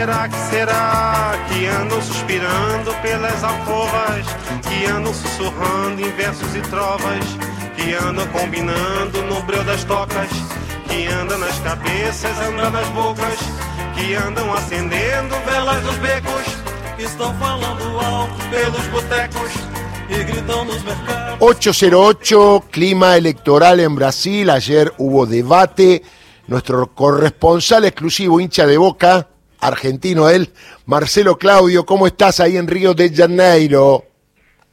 será que será que andam suspirando pelas alcovas, que andam sussurrando em versos e trovas, que andam combinando no breu das tocas, que andam nas cabeças, andam nas bocas, que andam acendendo velas nos becos, estão falando alto pelos botecos e gritam nos mercados. 808, clima electoral en Brasil. Ayer hubo debate. Nuestro corresponsal exclusivo, hincha de boca, argentino él, Marcelo Claudio, ¿cómo estás ahí en Río de Janeiro?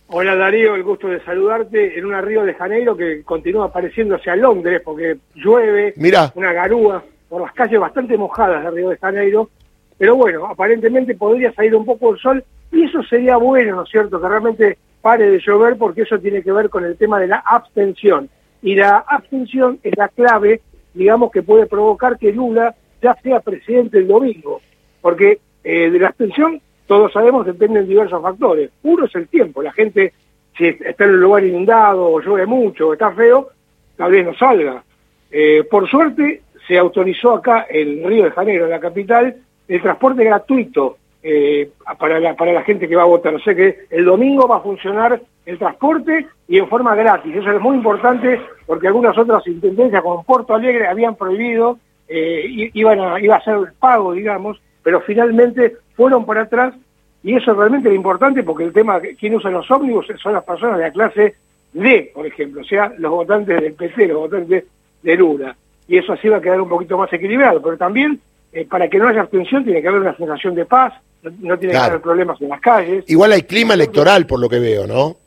Hola Darío, el gusto de saludarte en una Río de Janeiro que continúa pareciéndose a Londres porque llueve, Mira. una garúa por las calles bastante mojadas de Río de Janeiro, pero bueno, aparentemente podría salir un poco el sol y eso sería bueno, ¿no es cierto? Que realmente pare de llover porque eso tiene que ver con el tema de la abstención y la abstención es la clave, digamos, que puede provocar que Lula ya sea presidente el domingo, porque eh, de la abstención todos sabemos dependen diversos factores. Uno es el tiempo, la gente si está en un lugar inundado o llueve mucho o está feo, tal vez no salga. Eh, por suerte se autorizó acá en Río de Janeiro, en la capital, el transporte gratuito eh, para, la, para la gente que va a votar. O sea que el domingo va a funcionar el transporte y en forma gratis. Eso es muy importante porque algunas otras intendencias como Porto Alegre habían prohibido, eh, iban a, iba a ser pago, digamos, pero finalmente fueron por atrás y eso es realmente importante porque el tema, quién usa los ómnibus son las personas de la clase D, por ejemplo, o sea, los votantes del PT, los votantes de Lula. Y eso así va a quedar un poquito más equilibrado, pero también eh, para que no haya abstención tiene que haber una sensación de paz, no, no tiene Claro. que haber problemas en las calles. Igual hay clima electoral por lo que veo, ¿no?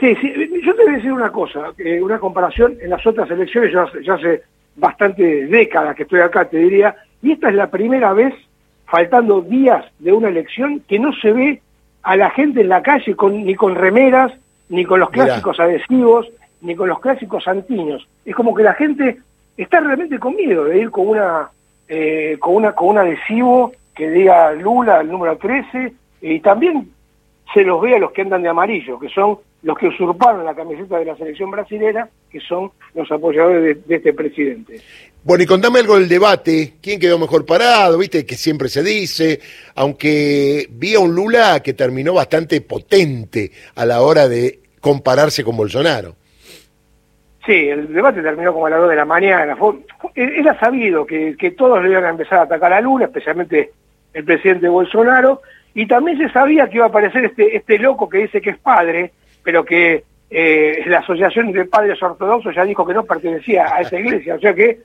Sí, sí, yo te voy a decir una cosa, eh, una comparación en las otras elecciones, yo hace, yo hace bastantes décadas que estoy acá, te diría, y esta es la primera vez, faltando días de una elección, que no se ve a la gente en la calle con, ni con remeras, ni con los Mirá. clásicos adhesivos, ni con los clásicos santiños. Es como que la gente está realmente con miedo de ir con una, eh, con una, con un adhesivo que diga Lula, el número 13, y también se los ve a los que andan de amarillo, que son los que usurparon la camiseta de la selección brasilera, que son los apoyadores de, de este presidente. Bueno, y contame algo del debate. ¿Quién quedó mejor parado? Viste que siempre se dice, aunque vi a un Lula que terminó bastante potente a la hora de compararse con Bolsonaro. Sí, el debate terminó como a las 2 de la mañana. Fue- era sabido que, que todos le iban a empezar a atacar a Lula, especialmente el presidente Bolsonaro, y también se sabía que iba a aparecer este, este loco que dice que es padre, pero que eh, la Asociación de Padres Ortodoxos ya dijo que no pertenecía a esa iglesia, o sea que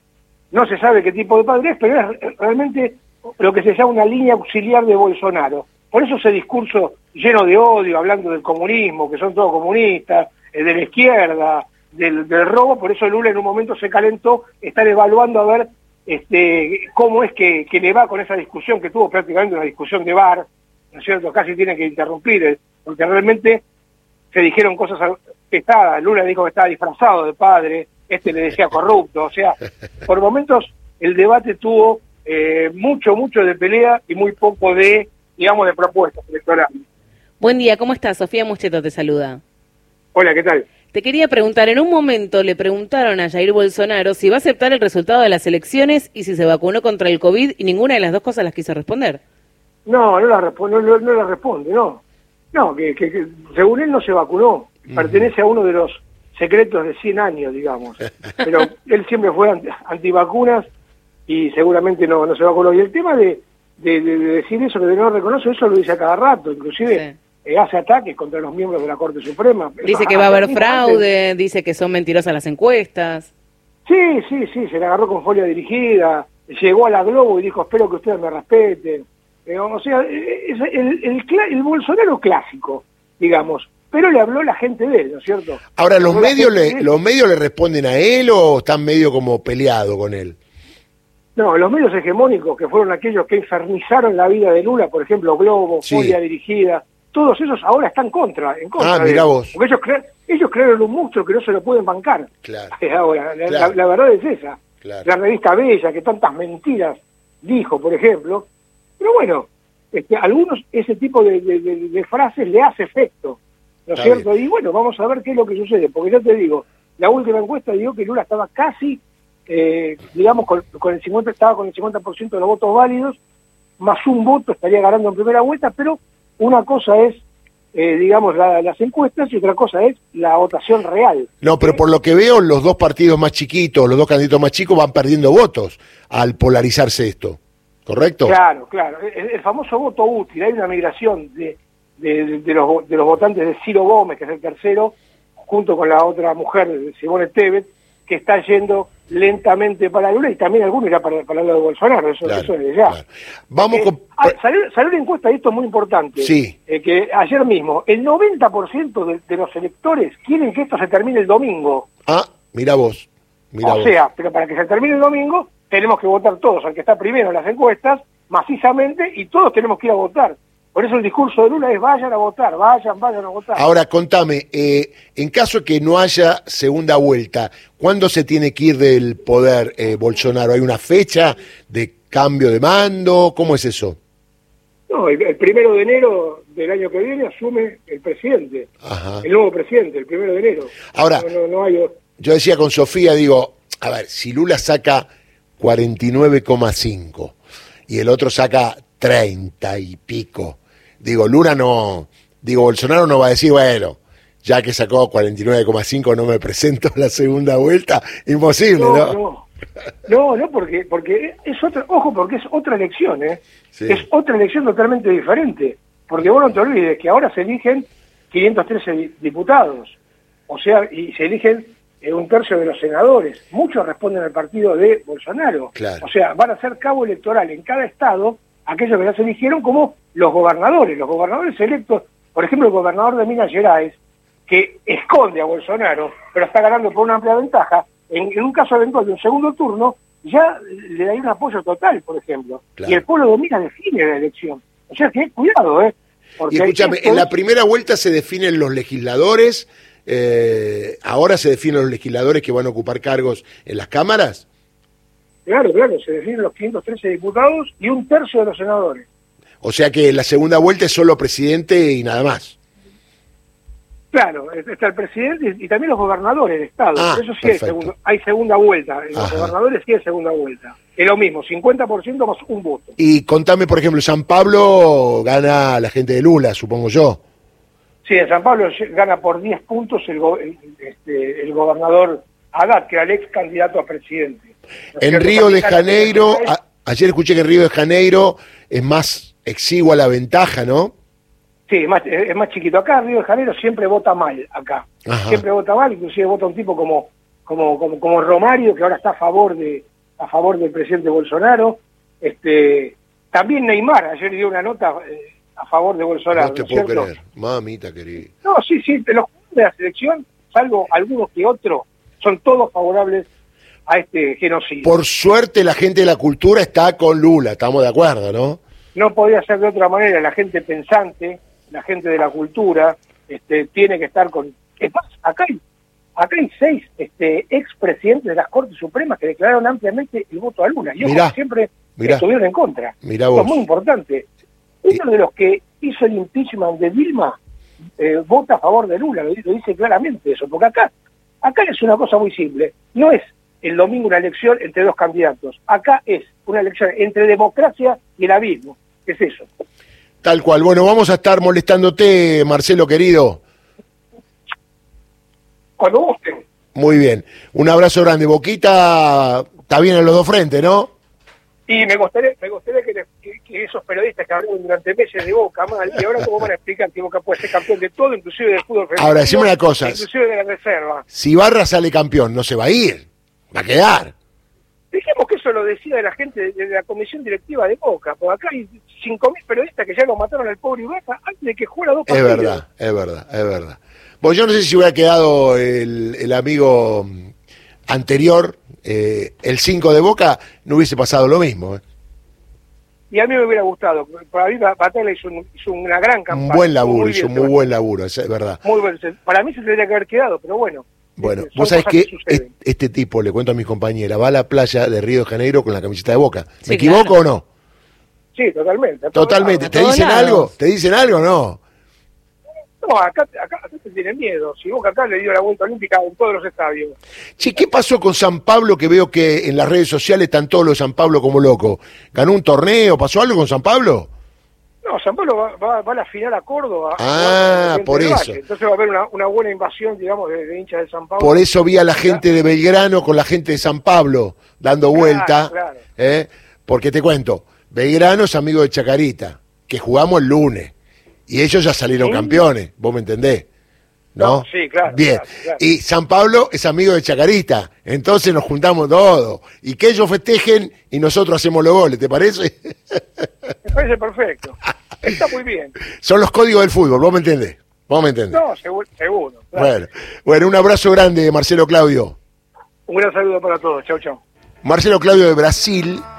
no se sabe qué tipo de padre es, pero es realmente lo que se llama una línea auxiliar de Bolsonaro. Por eso ese discurso lleno de odio, hablando del comunismo, que son todos comunistas, eh, de la izquierda, del, robo, por eso Lula en un momento se calentó, estar evaluando a ver este, cómo es que, que le va con esa discusión, que tuvo prácticamente una discusión de bar, ¿no es cierto? Casi tiene que interrumpir, eh, porque realmente se dijeron cosas pesadas, Lula dijo que estaba disfrazado de padre, este le decía corrupto, o sea, por momentos el debate tuvo eh, mucho, mucho de pelea y muy poco de, digamos, de propuestas electorales. Buen día, ¿cómo estás? Sofía Mucheto te saluda. Hola, ¿qué tal? Te quería preguntar, en un momento le preguntaron a Jair Bolsonaro si va a aceptar el resultado de las elecciones y si se vacunó contra el COVID y ninguna de las dos cosas las quiso responder. No, no la, no- no la responde, no. No, que, que- que según él no se vacunó, pertenece a uno de los secretos de 100 años, digamos. Pero él siempre fue anti- antivacunas y seguramente no, no se vacunó. Y el tema de, de- de- de decir eso, que no reconoce, eso lo dice a cada rato, inclusive eh, hace ataques contra los miembros de la Corte Suprema. Dice que va a haber fraude, dice que son mentirosas las encuestas. Sí, sí, sí, se la agarró con folia dirigida, llegó a la Globo y dijo, espero que ustedes me respeten. O sea, es el, el, Bolsonaro clásico, digamos, pero le habló la gente de él, ¿no es cierto? Ahora, ¿los medios, le. ¿los medios le responden a él o están medio como peleados con él? No, los medios hegemónicos, que fueron aquellos que enfermizaron la vida de Lula, por ejemplo, Globo, Sí. Folia Dirigida, todos esos ahora están contra, en contra Ah, mirá vos. Porque ellos, cre- ellos crearon un monstruo que no se lo pueden bancar. Claro. Ahora, la, Claro. la- la verdad es esa. Claro. La revista Bella, que tantas mentiras dijo, por ejemplo. Pero bueno, este, a algunos ese tipo de, de- de- de frases le hace efecto, ¿no es cierto? Y bueno, vamos a ver qué es lo que sucede, porque ya te digo, la última encuesta dio que Lula estaba casi, eh, digamos, con, con el 50, estaba con el 50% de los votos válidos, más un voto estaría ganando en primera vuelta, pero una cosa es, eh, digamos, las encuestas y otra cosa es la votación real. No, pero por lo que veo, los dos partidos más chiquitos, los dos candidatos más chicos van perdiendo votos al polarizarse esto, ¿correcto? Claro, claro. El, famoso voto útil, hay una migración de, de, los, de los votantes de Ciro Gómez, que es el tercero, junto con la otra mujer, Simone Tebet, que está yendo lentamente para Lula y también algunos irá para, para el lado de Bolsonaro, eso, es de ya. Vamos eh, ah, salió, una encuesta, y esto es muy importante, sí. Eh, que ayer mismo el 90% de, de, los electores quieren que esto se termine el domingo. Ah, mira vos. Mira o sea, pero para que se termine el domingo tenemos que votar todos, al que está primero en las encuestas, macisamente, y todos tenemos que ir a votar. Por eso el discurso de Lula es vayan a votar, vayan, vayan a votar. Ahora, contame, eh, en caso que no haya segunda vuelta, ¿cuándo se tiene que ir del poder eh, Bolsonaro? ¿Hay una fecha de cambio de mando? ¿Cómo es eso? No, el, primero de enero del año que viene asume el presidente, el nuevo presidente, el primero de enero. Ahora, yo decía con Sofía, digo, a ver, si Lula saca 49,5 y el otro saca 30 y pico. Digo, Lula no, digo, Bolsonaro no va a decir, bueno, ya que sacó 49,5 no me presento a la segunda vuelta. Imposible, ¿no? No, no, no, porque, porque es otra, ojo, porque es otra elección, ¿eh? Es otra elección totalmente diferente. Porque vos no te olvides que ahora se eligen 513 diputados. O sea, y se eligen eh, un tercio de los senadores. Muchos responden al partido de Bolsonaro. O sea, van a ser cabo electoral en cada estado aquellos que ya se eligieron como los gobernadores, los gobernadores electos, por ejemplo, el gobernador de Minas Gerais, que esconde a Bolsonaro, pero está ganando por una amplia ventaja, en, un caso eventual de un segundo turno, ya le da un apoyo total, por ejemplo. Y el pueblo de Minas define la elección. O sea, que cuidado, ¿eh? y escúchame, en la primera vuelta se definen los legisladores, eh, ahora se definen los legisladores que van a ocupar cargos en las cámaras. Claro, claro, se definen los 513 diputados y un tercio de los senadores. O sea que la segunda vuelta es solo presidente y nada más. Claro, está el presidente y también los gobernadores de Estado. Ah, Eso sí hay, segunda vuelta. Los gobernadores sí hay segunda vuelta. Es lo mismo, 50% más un voto. Y contame, por ejemplo, San Pablo gana la gente de Lula, supongo yo. Sí, en San Pablo gana por 10 puntos el, este, el gobernador Haddad, que era el ex candidato a presidente. En Río de Janeiro, ayer escuché que en Río de Janeiro es más exigua la ventaja, ¿no? Sí, es más, es más chiquito. Acá en Río de Janeiro siempre vota mal, acá. Siempre vota mal, inclusive vota un tipo como, como, como, como Romario, que ahora está a favor de a favor del presidente Bolsonaro. Este, también Neymar, ayer dio una nota eh, a favor de Bolsonaro. No te puedo creer, mamita querida. No, sí, sí, los de la selección, salvo algunos que otros, son todos favorables a este genocidio. Por suerte la gente de la cultura está con Lula, estamos de acuerdo, ¿no? No podía ser de otra manera, la gente pensante, la gente de la cultura, este, tiene que estar con... Es más, acá hay, acá hay seis este, expresidentes de las Cortes Supremas que declararon ampliamente el voto a Lula, y ellos siempre estuvieron en contra. Mirá es muy importante. Uno de los que hizo el impeachment de Dilma eh, vota a favor de Lula, lo, lo dice claramente eso, porque acá, acá es una cosa muy simple, no es el domingo una elección entre dos candidatos. Acá es una elección entre democracia y el abismo. es eso? Tal cual. Bueno, vamos a estar molestándote, Marcelo querido. Cuando gusten. Muy bien. Un abrazo grande. Boquita está bien en los dos frentes, ¿no? Y me gustaría, me gustaría que, esos periodistas que hablaron durante meses de Boca mal, y ahora cómo van a explicar que Boca puede ser campeón de todo, inclusive del fútbol Ahora, decime una cosa. Inclusive de la reserva. Si Barra sale campeón, ¿no se va a ir? Va a quedar. Dijimos que eso lo decía la gente de la comisión directiva de Boca, porque acá hay 5.000 periodistas que ya lo mataron al pobre Ibaka antes de que jugara dos partidos. Es verdad, es verdad, es verdad. Pues yo no sé si hubiera quedado el, amigo anterior, eh, el 5 de Boca, no hubiese pasado lo mismo. ¿eh? Y a mí me hubiera gustado. Para mí Batalla hizo, hizo una gran campaña. Un buen laburo, hizo un muy buen laburo, es verdad. Muy buen, para mí se tendría que haber quedado, pero bueno. Bueno, vos sabés que, este, tipo, le cuento a mis compañeras, va a la playa de Río de Janeiro con la camiseta de Boca. ¿Me equivoco o no? Sí, totalmente. Totalmente. ¿Te dicen algo? ¿Te dicen algo o no? No, acá, acá, acá te tienen miedo. Si Boca acá le dio la vuelta olímpica en todos los estadios. Che, ¿qué pasó con San Pablo que veo que en las redes sociales están todos los San Pablo como locos? ¿Ganó un torneo? ¿Pasó algo con San Pablo? No, San Pablo va, va, va a la final a Córdoba. Ah, a por eso. Entonces va a haber una, una buena invasión, digamos, de, de hinchas de San Pablo. Por eso vi a la gente de Belgrano con la gente de San Pablo dando Claro, vuelta. claro. ¿eh? Porque te cuento, Belgrano es amigo de Chacarita, que jugamos el lunes. Y ellos ya salieron Sí. campeones, vos me entendés. ¿No? No, sí, claro, Bien. claro, claro. Y San Pablo es amigo de Chacarita. Entonces nos juntamos todos. Y que ellos festejen y nosotros hacemos los goles, ¿te parece? Me parece perfecto. Está muy bien. Son los códigos del fútbol, vos me entendés. Vos me entendés. No, seguro. seguro claro. Bueno, bueno, un abrazo grande, Marcelo Claudio. Un gran saludo para todos. Chau, chau. Marcelo Claudio de Brasil,